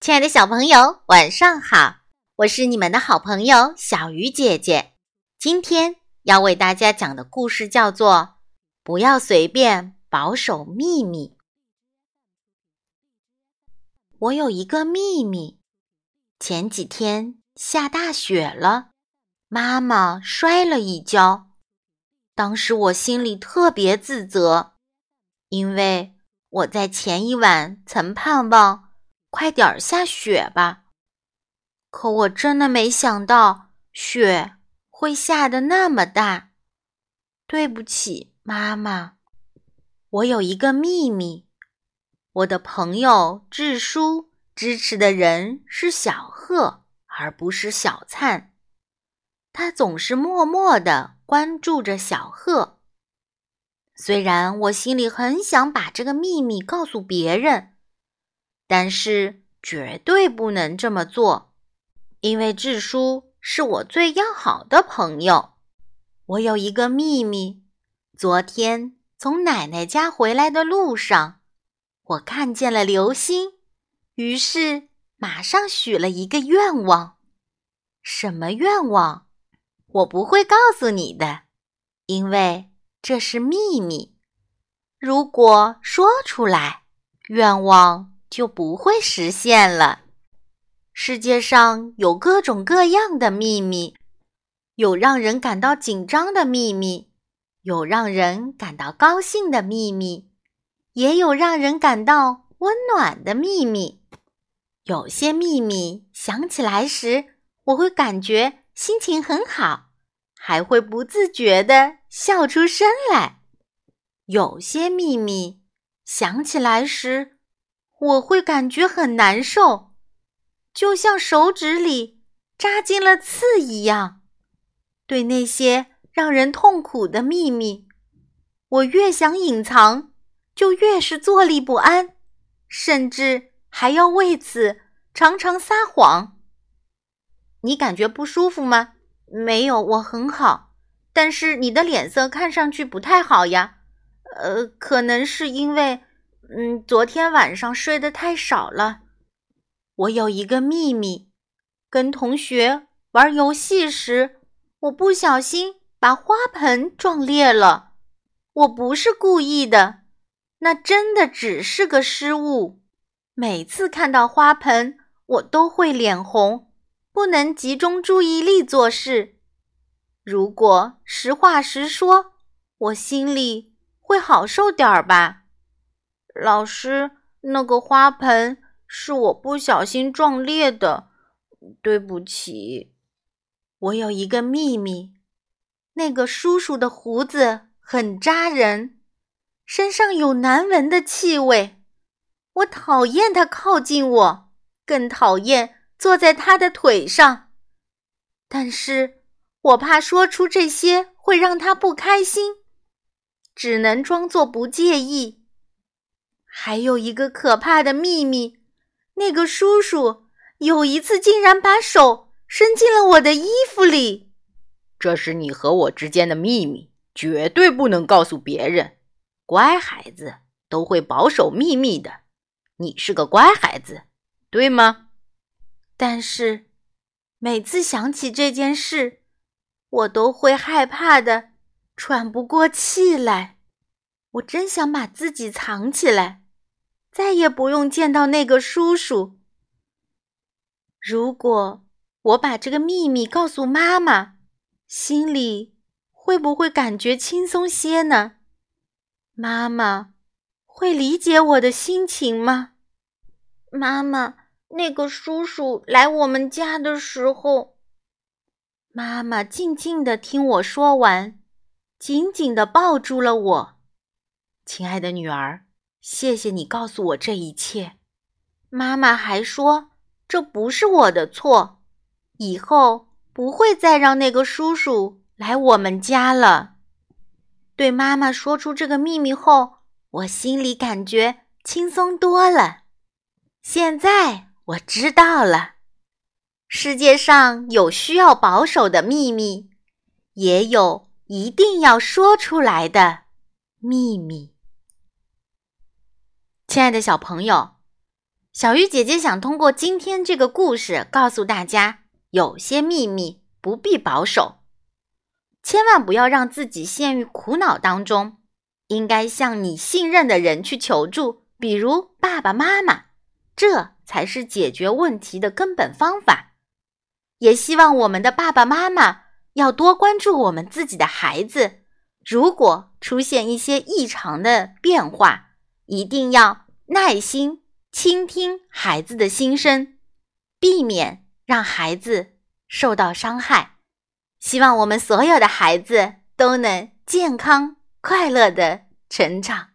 亲爱的小朋友，晚上好！我是你们的好朋友小鱼姐姐。今天要为大家讲的故事叫做《不要随便保守秘密》。我有一个秘密，前几天下大雪了，妈妈摔了一跤，当时我心里特别自责，因为我在前一晚曾盼望。快点下雪吧！可我真的没想到雪会下的那么大。对不起，妈妈。我有一个秘密，我的朋友智叔支持的人是小贺，而不是小灿。他总是默默的关注着小贺。虽然我心里很想把这个秘密告诉别人。但是绝对不能这么做，因为智叔是我最要好的朋友。我有一个秘密：昨天从奶奶家回来的路上，我看见了流星，于是马上许了一个愿望。什么愿望？我不会告诉你的，因为这是秘密。如果说出来，愿望。就不会实现了。世界上有各种各样的秘密，有让人感到紧张的秘密，有让人感到高兴的秘密，也有让人感到温暖的秘密。有些秘密想起来时，我会感觉心情很好，还会不自觉地笑出声来。有些秘密想起来时，我会感觉很难受，就像手指里扎进了刺一样。对那些让人痛苦的秘密，我越想隐藏，就越是坐立不安，甚至还要为此常常撒谎。你感觉不舒服吗？没有，我很好。但是你的脸色看上去不太好呀。呃，可能是因为。嗯，昨天晚上睡得太少了。我有一个秘密，跟同学玩游戏时，我不小心把花盆撞裂了。我不是故意的，那真的只是个失误。每次看到花盆，我都会脸红，不能集中注意力做事。如果实话实说，我心里会好受点儿吧。老师，那个花盆是我不小心撞裂的，对不起。我有一个秘密，那个叔叔的胡子很扎人，身上有难闻的气味，我讨厌他靠近我，更讨厌坐在他的腿上。但是我怕说出这些会让他不开心，只能装作不介意。还有一个可怕的秘密，那个叔叔有一次竟然把手伸进了我的衣服里。这是你和我之间的秘密，绝对不能告诉别人。乖孩子都会保守秘密的，你是个乖孩子，对吗？但是每次想起这件事，我都会害怕的喘不过气来。我真想把自己藏起来。再也不用见到那个叔叔。如果我把这个秘密告诉妈妈，心里会不会感觉轻松些呢？妈妈会理解我的心情吗？妈妈，那个叔叔来我们家的时候，妈妈静静的听我说完，紧紧的抱住了我，亲爱的女儿。谢谢你告诉我这一切。妈妈还说这不是我的错，以后不会再让那个叔叔来我们家了。对妈妈说出这个秘密后，我心里感觉轻松多了。现在我知道了，世界上有需要保守的秘密，也有一定要说出来的秘密。亲爱的小朋友，小鱼姐姐想通过今天这个故事告诉大家，有些秘密不必保守，千万不要让自己陷于苦恼当中，应该向你信任的人去求助，比如爸爸妈妈，这才是解决问题的根本方法。也希望我们的爸爸妈妈要多关注我们自己的孩子，如果出现一些异常的变化，一定要耐心。倾听孩子的心声，避免让孩子受到伤害。希望我们所有的孩子都能健康快乐的成长。